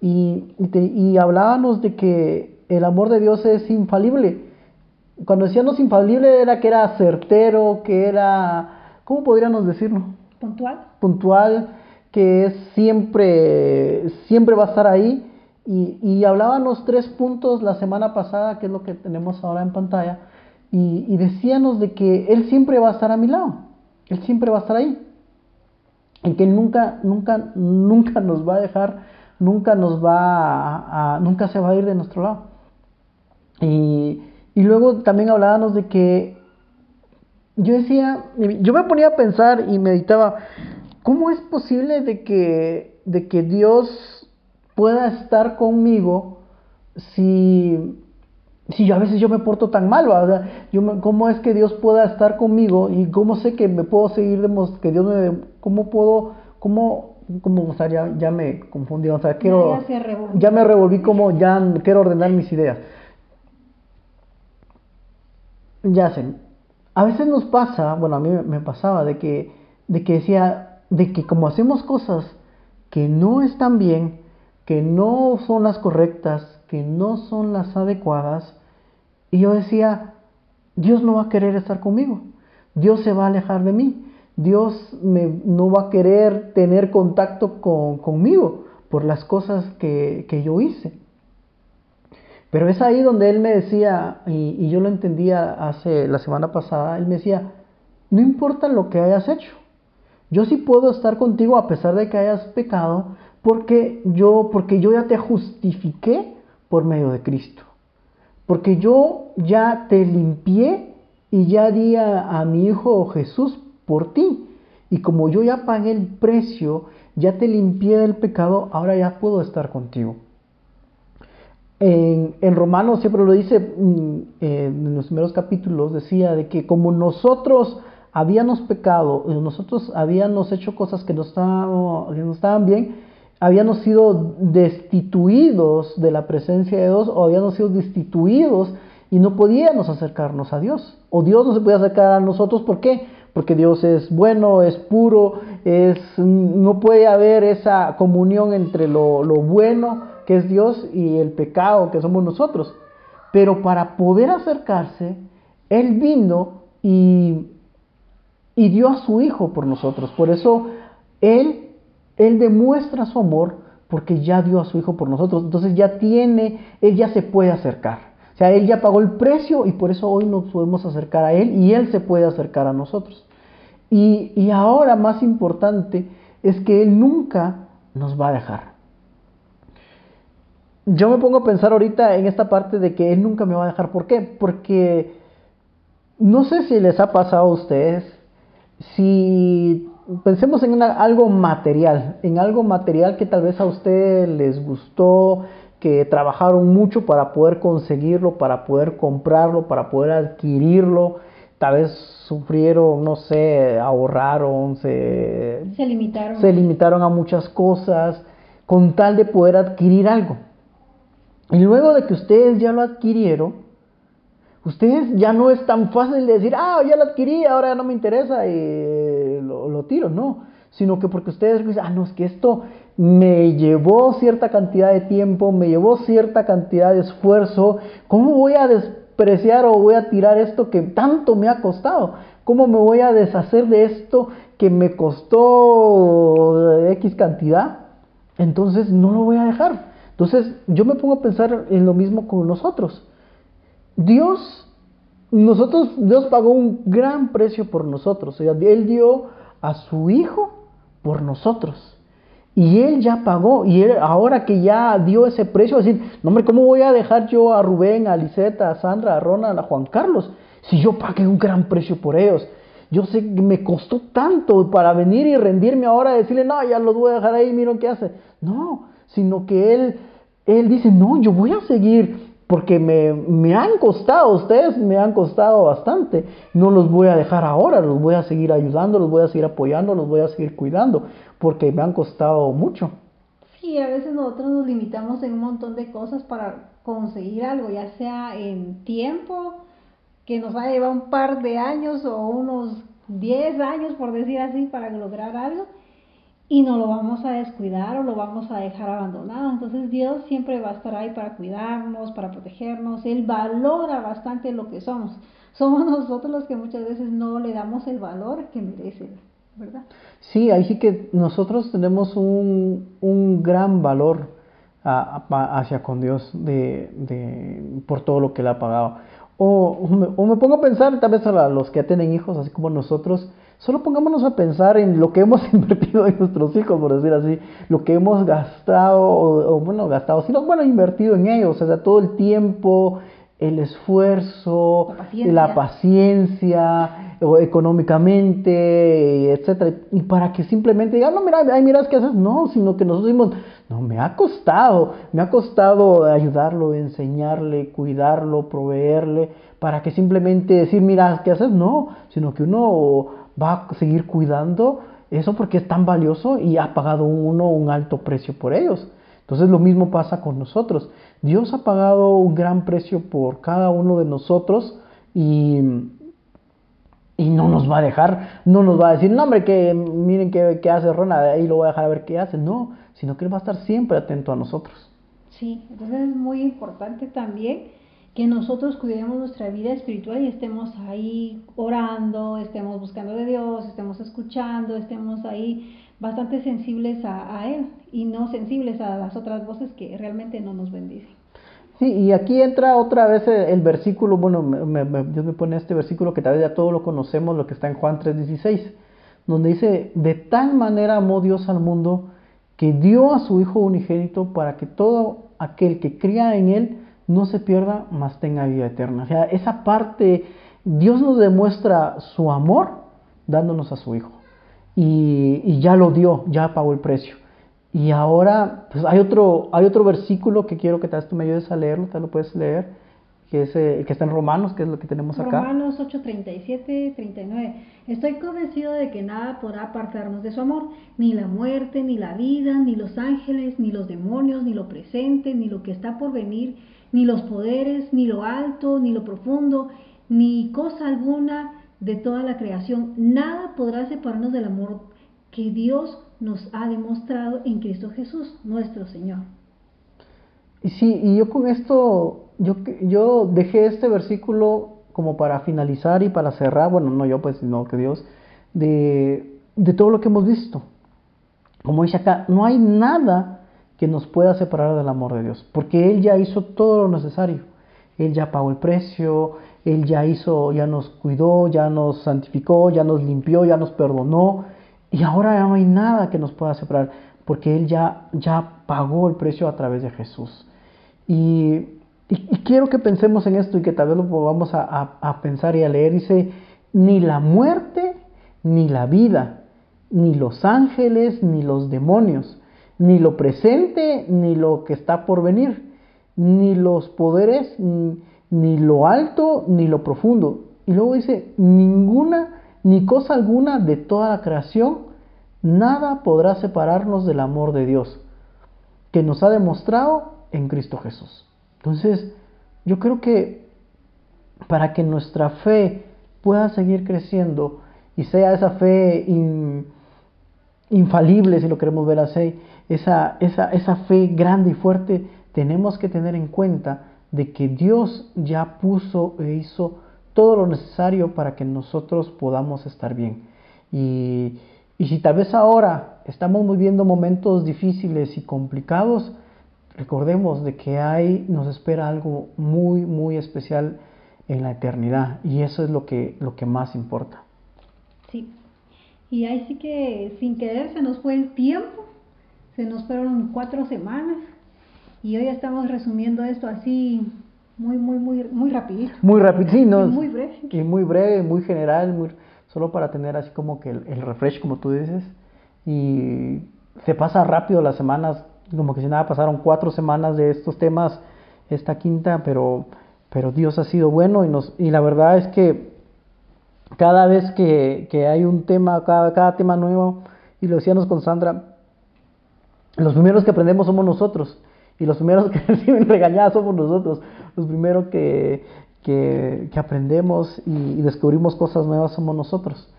Y, y, hablábamos de que el amor de Dios es infalible. Cuando decíamos infalible era que era certero que era cómo podríamos decirlo puntual. Puntual que es siempre siempre va a estar ahí. Y, y hablábamos tres puntos la semana pasada que es lo que tenemos ahora en pantalla. Y, y decíamos de que él siempre va a estar a mi lado él siempre va a estar ahí. Y que nunca, nunca, nunca nos va a dejar, nunca nos va a, nunca se va a ir de nuestro lado. Y, y luego también hablábamos de que yo decía, yo me ponía a pensar y meditaba, ¿cómo es posible de que, de que Dios pueda estar conmigo si si yo a veces yo me porto tan mal, ¿verdad? Yo ¿Cómo es que Dios pueda estar conmigo y cómo sé que me puedo seguir, que Dios me, cómo puedo, cómo, cómo o sea, ya, ya me confundí, o sea, quiero, ya, me revolví como ya quiero ordenar mis ideas. Ya sé, a veces nos pasa, bueno, a mí me pasaba de que, de que decía, de que como hacemos cosas que no están bien, que no son las correctas, que no son las adecuadas. Y yo decía, Dios no va a querer estar conmigo. Dios se va a alejar de mí. Dios me, no va a querer tener contacto con, conmigo por las cosas que, que, yo hice. Pero es ahí donde Él me decía, y, yo lo entendía hace la semana pasada, Él me decía, no importa lo que hayas hecho. Yo sí puedo estar contigo a pesar de que hayas pecado, porque yo, porque yo ya te justifiqué por medio de Cristo. Porque yo ya te limpié y ya di a, mi Hijo Jesús por ti. Y como yo ya pagué el precio, ya te limpié del pecado, ahora ya puedo estar contigo. En, en Romanos siempre lo dice, mm, en los primeros capítulos, decía de que como nosotros habíamos pecado, nosotros habíamos hecho cosas que no que no estaban bien, habíamos sido destituidos de la presencia de Dios o habíamos sido destituidos y no podíamos acercarnos a Dios. O Dios no se podía acercar a nosotros, ¿por qué? Porque Dios es bueno, es puro, es, no puede haber esa comunión entre lo, lo bueno que es Dios y el pecado que somos nosotros. Pero para poder acercarse, Él vino y, y dio a su Hijo por nosotros. Por eso Él él demuestra su amor porque ya dio a su Hijo por nosotros. Entonces ya tiene, Él ya se puede acercar. O sea, Él ya pagó el precio y por eso hoy nos podemos acercar a Él y Él se puede acercar a nosotros. Y, y ahora más importante es que Él nunca nos va a dejar. yo me pongo a pensar ahorita en esta parte de que Él nunca me va a dejar. ¿Por qué? Porque no sé si les ha pasado a ustedes, si pensemos en algo material, en algo material que tal vez a ustedes les gustó, que trabajaron mucho para poder conseguirlo, para poder comprarlo, para poder adquirirlo, tal vez sufrieron, no sé, ahorraron, se, se limitaron. Se limitaron a muchas cosas con tal de poder adquirir algo. Y luego de que ustedes ya lo adquirieron, ustedes ya no es tan fácil de decir, ah, ya lo adquirí, ahora ya no me interesa y lo, tiro, no. Sino que porque ustedes dicen, ah, no, es que esto me llevó cierta cantidad de tiempo, me llevó cierta cantidad de esfuerzo, ¿cómo voy a despreciar o voy a tirar esto que tanto me ha costado? ¿Cómo me voy a deshacer de esto que me costó X cantidad? Entonces no lo voy a dejar. Entonces yo me pongo a pensar en lo mismo con nosotros. Dios, nosotros, Dios pagó un gran precio por nosotros. O sea, Él dio a su Hijo por nosotros. Y Él ya pagó. Y él, ahora que ya dio ese precio, decir, no hombre, ¿cómo voy a dejar yo a Rubén, a Liseta, a Sandra, a Ronald, a Juan Carlos? Si yo pagué un gran precio por ellos. Yo sé que me costó tanto para venir y rendirme ahora y decirle, no, ya los voy a dejar ahí, miren qué hace. No, sino que Él, él dice, no, yo voy a seguir porque me, me, han costado, ustedes me han costado bastante. No los voy a dejar ahora, los voy a seguir ayudando, los voy a seguir apoyando, los voy a seguir cuidando, porque me han costado mucho. Sí, a veces nosotros nos limitamos en un montón de cosas para conseguir algo, ya sea en tiempo, que nos va a llevar un par de años o unos 10 años, por decir así, para lograr algo y no lo vamos a descuidar o lo vamos a dejar abandonado. Entonces Dios siempre va a estar ahí para cuidarnos, para protegernos. Él valora bastante lo que somos. Somos nosotros los que muchas veces no le damos el valor que merece, ¿verdad? Sí, ahí sí que nosotros tenemos un, un gran valor hacia con Dios de, de, por todo lo que le ha pagado. O, o me pongo a pensar, tal vez a los que tienen hijos, así como nosotros, Solo pongámonos a pensar en lo que hemos invertido en nuestros hijos, por decir así, lo que hemos gastado, o, bueno, gastado, sino bueno, invertido en ellos, o sea, todo el tiempo, el esfuerzo, la paciencia, o económicamente, etcétera, y para que simplemente digan, no, mira, ay, mira, ¿qué haces? No, sino que nosotros decimos, no, me ha costado, me ha costado ayudarlo, enseñarle, cuidarlo, proveerle, para que simplemente decir, mira, ¿qué haces? No, sino que uno va a seguir cuidando eso porque es tan valioso y ha pagado uno un alto precio por ellos. Entonces lo mismo pasa con nosotros. Dios ha pagado un gran precio por cada uno de nosotros y, y no nos va a dejar, no nos va a decir, no hombre, que miren qué, qué hace Rona, ahí lo voy a dejar a ver qué hace. No, sino que Él va a estar siempre atento a nosotros. Sí, entonces es muy importante también que nosotros cuidemos nuestra vida espiritual y estemos ahí orando, estemos buscando de Dios, estemos escuchando, estemos ahí bastante sensibles a, Él y no sensibles a las otras voces que realmente no nos bendicen. Sí, y aquí entra otra vez el, versículo, bueno, me, Dios me pone este versículo que tal vez ya todos lo conocemos, lo que está en Juan 3:16, donde dice, de tal manera amó Dios al mundo que dio a su Hijo unigénito para que todo aquel que cría en Él no se pierda, mas tenga vida eterna. O sea, esa parte, Dios nos demuestra su amor dándonos a su Hijo. Y, ya lo dio, ya pagó el precio. Y ahora, pues hay otro, hay otro versículo que quiero que vez tú me ayudes a leerlo, tal lo puedes leer, que, es, eh, que está en Romanos, que es lo que tenemos acá. Romanos 8, 37, 39. Estoy convencido de que nada podrá apartarnos de su amor, ni la muerte, ni la vida, ni los ángeles, ni los demonios, ni lo presente, ni lo que está por venir ni los poderes, ni lo alto, ni lo profundo, ni cosa alguna de toda la creación. Nada podrá separarnos del amor que Dios nos ha demostrado en Cristo Jesús, nuestro Señor. Y sí, y yo con esto, yo, yo dejé este versículo como para finalizar y para cerrar, bueno, no yo pues, sino que Dios, de, de todo lo que hemos visto. Como dice acá, no hay nada que nos pueda separar del amor de Dios, porque Él ya hizo todo lo necesario. Él ya pagó el precio, Él ya hizo, ya nos cuidó, ya nos santificó, ya nos limpió, ya nos perdonó, y ahora ya no hay nada que nos pueda separar, porque Él ya, ya pagó el precio a través de Jesús. Y, quiero que pensemos en esto y que tal vez lo podamos a, pensar y a leer. Dice, ni la muerte, ni la vida, ni los ángeles, ni los demonios, ni lo presente, ni lo que está por venir, ni los poderes, ni lo alto, ni lo profundo. Y luego dice, ninguna, ni cosa alguna de toda la creación, nada podrá separarnos del amor de Dios, que nos ha demostrado en Cristo Jesús. Entonces, yo creo que para que nuestra fe pueda seguir creciendo y sea esa fe infalible, si lo queremos ver así, esa, esa, esa fe grande y fuerte, tenemos que tener en cuenta de que Dios ya puso e hizo todo lo necesario para que nosotros podamos estar bien. Y, y si tal vez ahora estamos viviendo momentos difíciles y complicados, recordemos de que hay, nos espera algo muy, muy especial en la eternidad y eso es lo que, lo que más importa. Sí, y ahí sí que sin querer se nos fue el tiempo, se nos fueron cuatro semanas y hoy estamos resumiendo esto así muy, muy, muy, muy rapidito. Muy rápido, sí, no. muy breve. Y muy breve, muy general, muy, solo para tener así como que el, el refresh, como tú dices. Y se pasa rápido las semanas, como que si nada pasaron cuatro semanas de estos temas, esta quinta, pero, pero Dios ha sido bueno y, nos, y la verdad es que cada vez que, que hay un tema, cada, cada tema nuevo, y lo decíamos con Sandra, los primeros que aprendemos somos nosotros. Y los primeros que reciben regañadas somos nosotros. Los primeros que, que, aprendemos y, descubrimos cosas nuevas somos nosotros.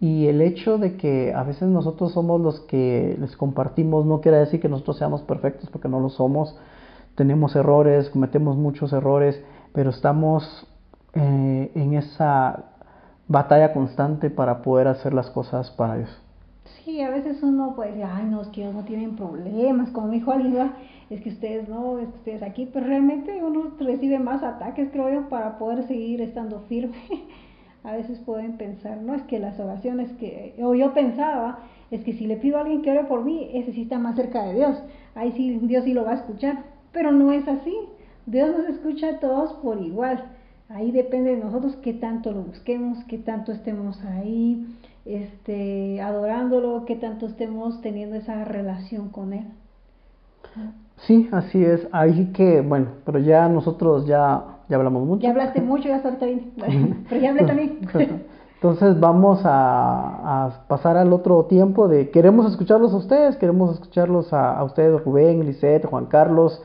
Y el hecho de que a veces nosotros somos los que les compartimos no quiere decir que nosotros seamos perfectos, porque no lo somos. Tenemos errores, cometemos muchos errores, pero estamos eh, en esa batalla constante para poder hacer las cosas para Dios. Sí, a veces uno puede decir, ay, no, es que ellos no tienen problemas, como me dijo es que ustedes no, es que ustedes aquí, pero realmente uno recibe más ataques, creo yo, para poder seguir estando firme. a veces pueden pensar, no, es que las oraciones que, o yo pensaba, es que si le pido a alguien que ore por mí, ese sí está más cerca de Dios, ahí sí, Dios sí lo va a escuchar, pero no es así, Dios nos escucha a todos por igual, ahí depende de nosotros qué tanto lo busquemos, qué tanto estemos ahí, este, adorándolo, que tanto estemos teniendo esa relación con Él. Sí, así es. Ahí que, bueno, pero ya nosotros ya, ya hablamos mucho. Ya hablaste mucho, ya ahorita bien. pero ya hablé también. Entonces vamos a, a, pasar al otro tiempo de queremos escucharlos a ustedes, queremos escucharlos a, a ustedes, Rubén, Lisette, Juan Carlos.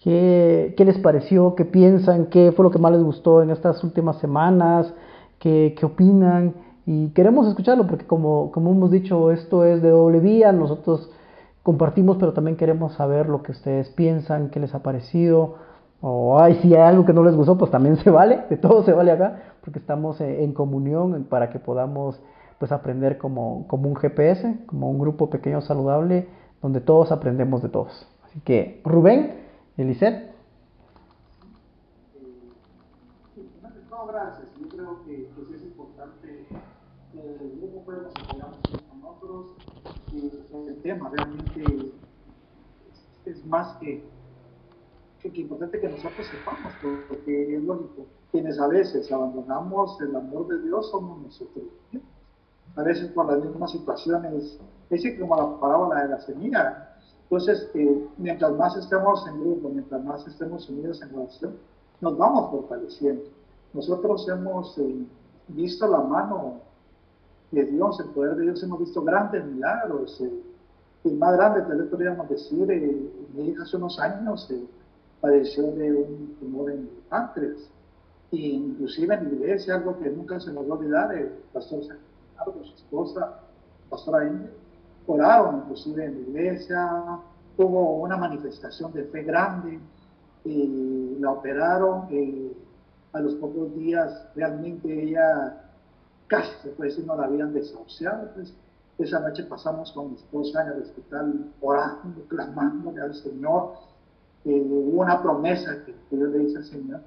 ¿Qué, ¿Qué, les pareció? ¿Qué piensan? ¿Qué fue lo que más les gustó en estas últimas semanas? ¿Qué, qué opinan? Y queremos escucharlo porque como, como hemos dicho, esto es de doble vía, nosotros compartimos, pero también queremos saber lo que ustedes piensan, qué les ha parecido, o ay, si hay algo que no les gustó, pues también se vale, de todo se vale acá, porque estamos eh, en comunión para que podamos pues aprender como, como un GPS, como un grupo pequeño saludable, donde todos aprendemos de todos. Así que, Rubén, Elisette. No, gracias. Yo creo que pues, es importante el grupo puede nos apoyamos con otros. Y el realmente es, más que, que, importante que nosotros sepamos, porque es lógico. Quienes a veces abandonamos el amor de Dios somos nosotros. A veces por las mismas situaciones, es como la parábola de la semilla. Entonces, eh, mientras más estemos en grupo, mientras más estemos unidos en oración, nos vamos fortaleciendo. Nosotros hemos eh, visto la mano de Dios, el poder de Dios, hemos visto grandes milagros. Eh, el más grande, tal vez podríamos decir, eh, hace unos años eh, padeció de un tumor en el páncreas. Y inclusive en la iglesia, algo que nunca se nos va a olvidar, el pastor Santiago, su esposa, pastora India, oraron inclusive en la iglesia, hubo una manifestación de fe grande, y la operaron, a los pocos días realmente ella casi se puede decir no la habían desahuciado. Pues. Esa noche pasamos con mi esposa en el hospital orando, clamándole al Señor. Eh, hubo una promesa que, yo le hice al Señor.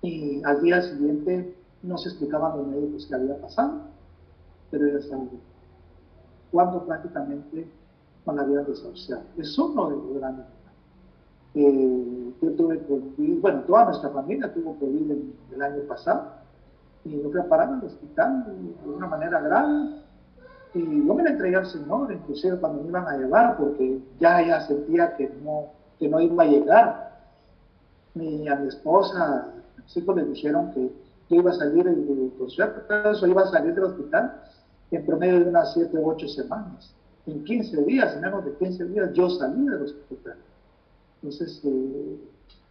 Y al día siguiente no se explicaban los médicos qué había pasado, pero ella estaba Cuando prácticamente no la habían desahuciado. Es uno de los grandes Eh, yo tuve COVID, bueno, toda nuestra familia tuvo COVID el año pasado y a parar al hospital de una manera grave y yo me la entregué al Señor, inclusive cuando me iban a llevar, porque ya ella sentía que no, que no iba a llegar. Ni a mi esposa, sí pues le dijeron que yo iba a salir, de, con eso iba a salir del hospital en promedio de unas 7 u 8 semanas. En 15 días, en menos de 15 días, yo salí del hospital. Entonces, eh,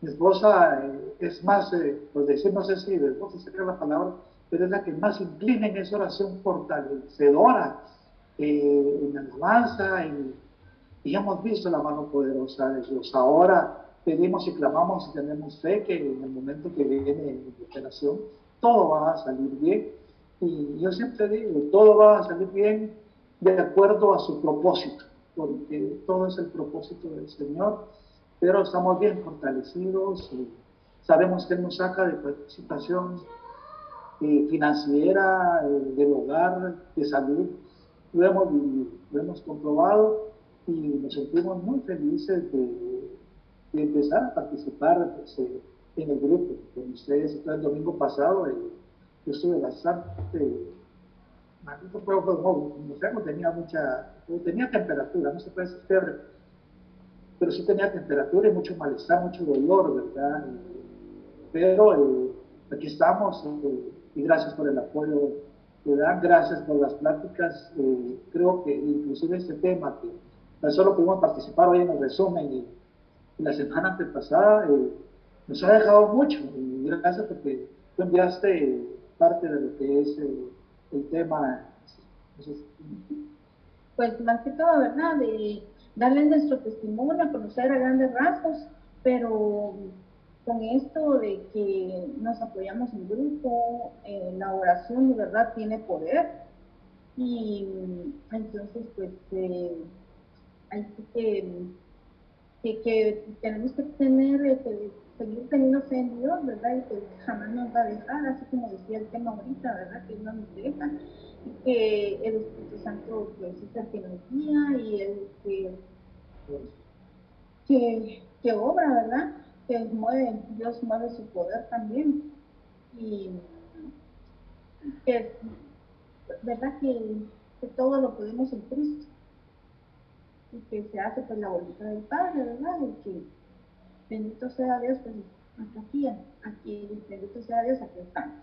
mi esposa eh, es más, eh, pues decir, no sé si de esposa sería la palabra, pero es la que más inclina en esa oración fortalecedora, en alabanza, y hemos visto la mano poderosa de Dios. Ahora pedimos y clamamos y tenemos fe que en el momento que viene la operación, todo va a salir bien. Y yo siempre digo, todo va a salir bien de acuerdo a su propósito, porque todo es el propósito del Señor, pero estamos bien fortalecidos y sabemos que Él nos saca de participación eh, financiera, eh, del hogar, de salud. Lo hemos lo hemos comprobado y nos sentimos muy felices de, empezar a participar pues, eh, en el grupo con ustedes. el domingo pasado yo estuve bastante maldito pero no, sé, tenía mucha, tenía temperatura, no se puede decir pero sí tenía temperatura y mucho malestar, mucho dolor, ¿verdad? Pero aquí estamos y gracias por el apoyo que dan, gracias por las pláticas. Eh, creo que inclusive este tema que tan solo pudimos participar hoy en el resumen y, la semana antepasada nos ha dejado mucho. Y gracias porque tú enviaste parte de lo que es el tema. Pues más que todo, ¿verdad? De darle nuestro testimonio, conocer a grandes rasgos, pero con esto de que nos apoyamos en grupo, eh, la oración de verdad tiene poder. Y entonces, pues, eh, hay que, que, tenemos que tener, eh, seguir teniendo fe en Dios, ¿verdad? Y que jamás nos va a dejar, así como decía el tema ahorita, ¿verdad? Que no nos deja. Y que el Espíritu Santo pues, es el que y el que, que, que obra, ¿verdad? Que mueve, Dios mueve su poder también. Y que, ¿verdad? Que, que todo lo podemos en Cristo. Y que se hace por la voluntad del Padre, ¿verdad? Y que Bendito sea Dios, pues hasta aquí, aquí, bendito sea Dios, aquí estamos.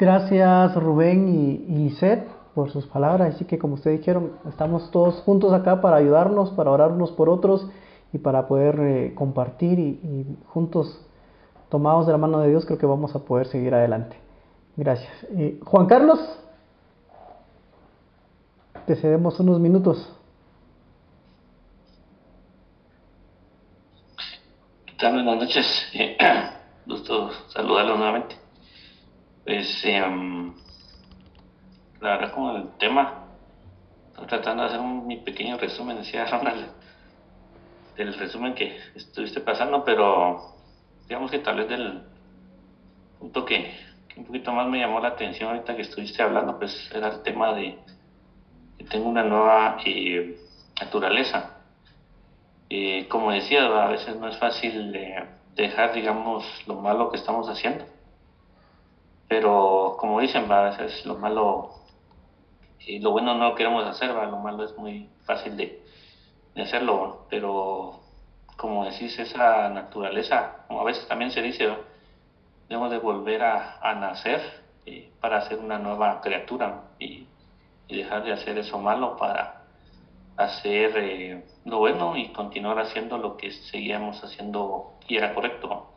Gracias Rubén y, y Seth por sus palabras. Así que como ustedes dijeron, estamos todos juntos acá para ayudarnos, para orar unos por otros y para poder eh, compartir y, juntos, tomados de la mano de Dios, creo que vamos a poder seguir adelante. Gracias. Eh, Juan Carlos, te cedemos unos minutos. Buenas noches. gusto saludarlos nuevamente. Pues, em, la verdad, como el tema, estoy tratando de hacer un, mi pequeño resumen, decía Ronald, del resumen que estuviste pasando, pero digamos que tal vez del punto que, un poquito más me llamó la atención ahorita que estuviste hablando, pues era el tema de que tengo una nueva eh, naturaleza. Eh, como decía, a veces no es fácil eh, dejar, digamos, lo malo que estamos haciendo. Pero como dicen, a veces lo malo y lo bueno no lo queremos hacer, lo malo es muy fácil de, hacerlo. Pero como decís, esa naturaleza, como a veces también se dice, debemos de volver a, nacer para ser una nueva criatura y dejar de hacer eso malo para hacer eh, lo bueno y continuar haciendo lo que seguíamos haciendo y era correcto.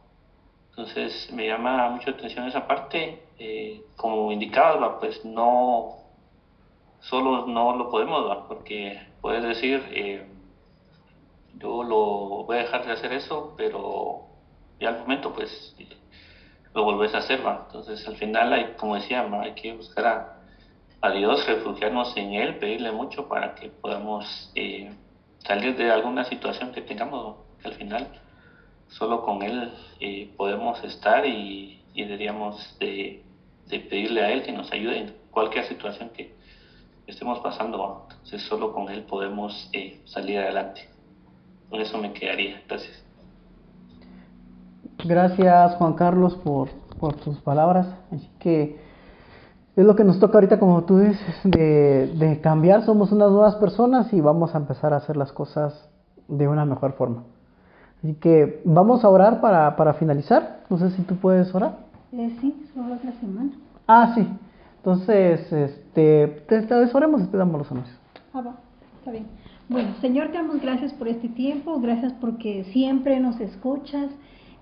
Entonces me llama mucho la atención esa parte. Eh, como indicaba, pues no, solo no lo podemos, porque puedes decir, eh, yo lo voy a dejar de hacer eso, pero ya al momento pues lo volvés a hacer, ¿va? Entonces al final, hay, como decía, hay que buscar a, Dios, refugiarnos en Él, pedirle mucho para que podamos eh, salir de alguna situación que tengamos, al final solo con Él eh, podemos estar y, deberíamos de, pedirle a Él que nos ayude en cualquier situación que estemos pasando. Entonces solo con Él podemos eh, salir adelante. Con eso me quedaría. Gracias. Gracias Juan Carlos por, por tus palabras. Así que es lo que nos toca ahorita, como tú dices, de, de cambiar. Somos unas nuevas personas y vamos a empezar a hacer las cosas de una mejor forma. Así que vamos a orar para, para finalizar. No sé si tú puedes orar. Eh, sí, solo otra semana. Ah, sí. Entonces, este, te, te oremos y te damos los anuncios. Ah, va, está bien. Bueno, Señor, te damos gracias por este tiempo, gracias porque siempre nos escuchas,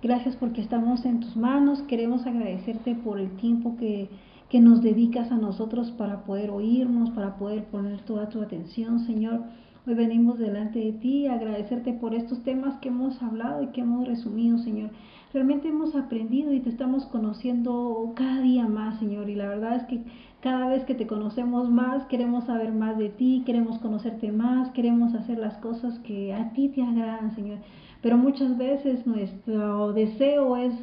gracias porque estamos en tus manos. Queremos agradecerte por el tiempo que, que nos dedicas a nosotros para poder oírnos, para poder poner toda tu atención, Señor. Hoy venimos delante de ti a agradecerte por estos temas que hemos hablado y que hemos resumido, Señor. Realmente hemos aprendido y te estamos conociendo cada día más, Señor. Y la verdad es que cada vez que te conocemos más, queremos saber más de ti, queremos conocerte más, queremos hacer las cosas que a ti te agradan, Señor. Pero muchas veces nuestro deseo es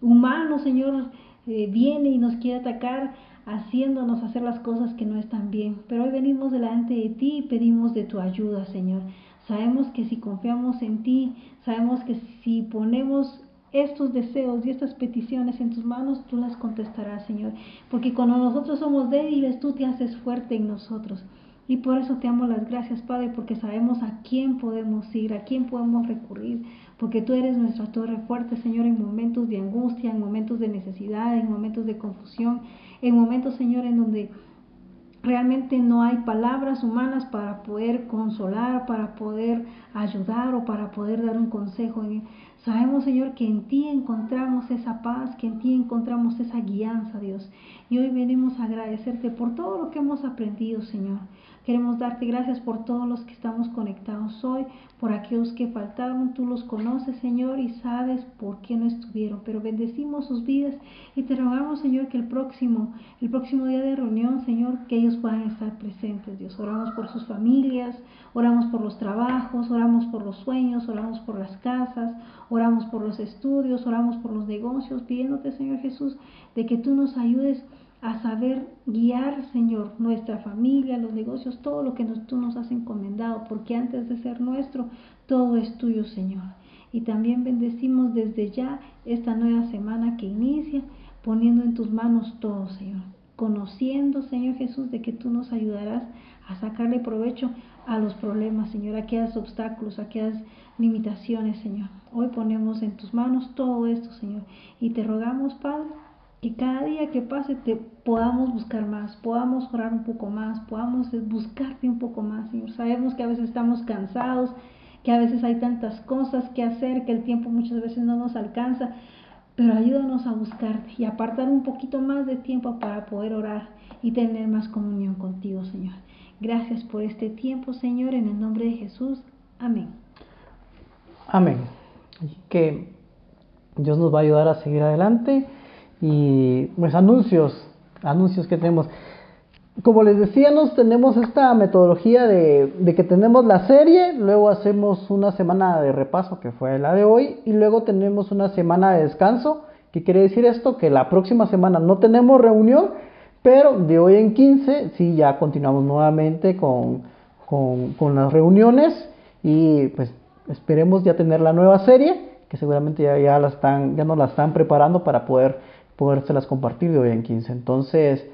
humano, Señor, eh, viene y nos quiere atacar haciéndonos hacer las cosas que no están bien. Pero hoy venimos delante de ti y pedimos de tu ayuda, Señor. Sabemos que si confiamos en ti, sabemos que si ponemos estos deseos y estas peticiones en tus manos, tú las contestarás, Señor. Porque cuando nosotros somos débiles, tú te haces fuerte en nosotros. Y por eso te amo las gracias, Padre, porque sabemos a quién podemos ir, a quién podemos recurrir, porque tú eres nuestra torre fuerte, Señor, en momentos de angustia, en momentos de necesidad, en momentos de confusión, en momentos, Señor, en donde realmente no hay palabras humanas para poder consolar, para poder ayudar o para poder dar un consejo. Sabemos, Señor, que en ti encontramos esa paz, que en ti encontramos esa guianza, Dios. Y hoy venimos a agradecerte por todo lo que hemos aprendido, Señor. Queremos darte gracias por todos los que estamos conectados hoy, por aquellos que faltaron. Tú los conoces, Señor, y sabes por qué no estuvieron. Pero bendecimos sus vidas y te rogamos, Señor, que el próximo, el próximo día de reunión, Señor, que ellos puedan estar presentes, Dios. Oramos por sus familias, oramos por los trabajos, oramos por los sueños, oramos por las casas, oramos por los estudios, oramos por los negocios, pidiéndote, Señor Jesús, de que tú nos ayudes a saber guiar, Señor, nuestra familia, los negocios, todo lo que tú nos has encomendado, porque antes de ser nuestro, todo es tuyo, Señor. Y también bendecimos desde ya esta nueva semana que inicia, poniendo en tus manos todo, Señor. Conociendo, Señor Jesús, de que tú nos ayudarás a sacarle provecho a los problemas, Señor, a aquellos obstáculos, a aquellas limitaciones, Señor. Hoy ponemos en tus manos todo esto, Señor. Y te rogamos, Padre, que cada día que pase te podamos buscar más, podamos orar un poco más, podamos buscarte un poco más, Señor. Sabemos que a veces estamos cansados, que a veces hay tantas cosas que hacer, que el tiempo muchas veces no nos alcanza, pero ayúdanos a buscarte y apartar un poquito más de tiempo para poder orar y tener más comunión contigo, Señor. Gracias por este tiempo, Señor, en el nombre de Jesús. Amén. Amén. que Dios nos va a ayudar a seguir adelante y pues anuncios, anuncios que tenemos. Como les decía, nos tenemos esta metodología de, de, que tenemos la serie, luego hacemos una semana de repaso, que fue la de hoy, y luego tenemos una semana de descanso. ¿Qué quiere decir esto? Que la próxima semana no tenemos reunión, pero de hoy en 15 sí ya continuamos nuevamente con, con, las reuniones y pues esperemos ya tener la nueva serie, que seguramente ya, ya, la están, ya nos la están preparando para poder podérselas compartir de hoy en 15. Entonces,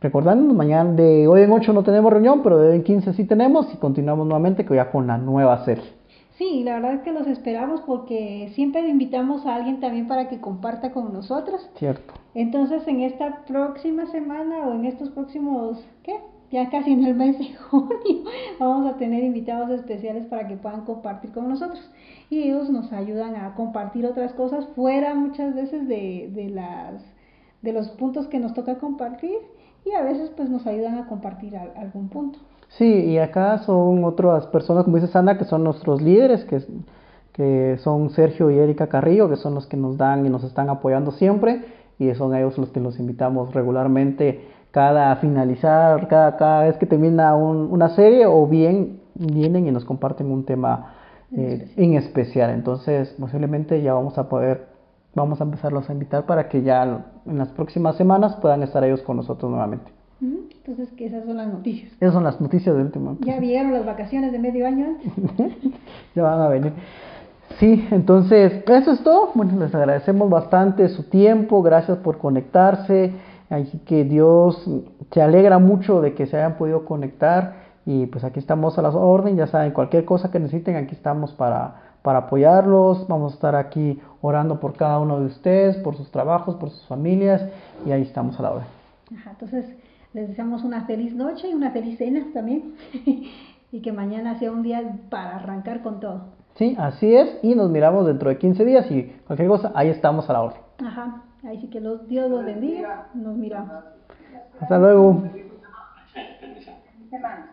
recordando, mañana de hoy en 8 no tenemos reunión, pero de hoy en 15 sí tenemos y continuamos nuevamente ya con la nueva serie. Sí, la verdad es que los esperamos porque siempre invitamos a alguien también para que comparta con nosotros. Cierto. Entonces, en esta próxima semana o en estos próximos, ¿qué? Ya casi en el mes de junio vamos a tener invitados especiales para que puedan compartir con nosotros. Y ellos nos ayudan a compartir otras cosas fuera muchas veces de, de las de los puntos que nos toca compartir y a veces pues nos ayudan a compartir algún punto. Sí, y acá son otras personas, como dice Sandra, que son nuestros líderes, que, que son Sergio y Erika Carrillo, que son los que nos dan y nos están apoyando siempre, y son ellos los que los invitamos regularmente cada finalizar, cada, cada vez que termina una serie, o bien vienen y nos comparten un tema eh, en especial. Entonces, posiblemente ya vamos a poder vamos a empezarlos a invitar para que ya en las próximas semanas puedan estar ellos con nosotros nuevamente. Entonces, que esas son las noticias. Esas son las noticias de última. Ya vieron las vacaciones de medio año antes. ya van a venir. Sí, entonces, eso es todo. Bueno, les agradecemos bastante su tiempo, gracias por conectarse. Así que Dios se alegra mucho de que se hayan podido conectar. Y pues aquí estamos a la orden, ya saben, cualquier cosa que necesiten, aquí estamos para, para apoyarlos. Vamos a estar aquí orando por cada uno de ustedes, por sus trabajos, por sus familias. Y ahí estamos a la orden. Ajá, entonces, les deseamos una feliz noche y una feliz cena también. y que mañana sea un día para arrancar con todo. Sí, así es. Y nos miramos dentro de 15 días y cualquier cosa, ahí estamos a la hora. Ajá. Ahí sí que los, Dios los bendiga. Nos miramos. Hasta luego. Semana.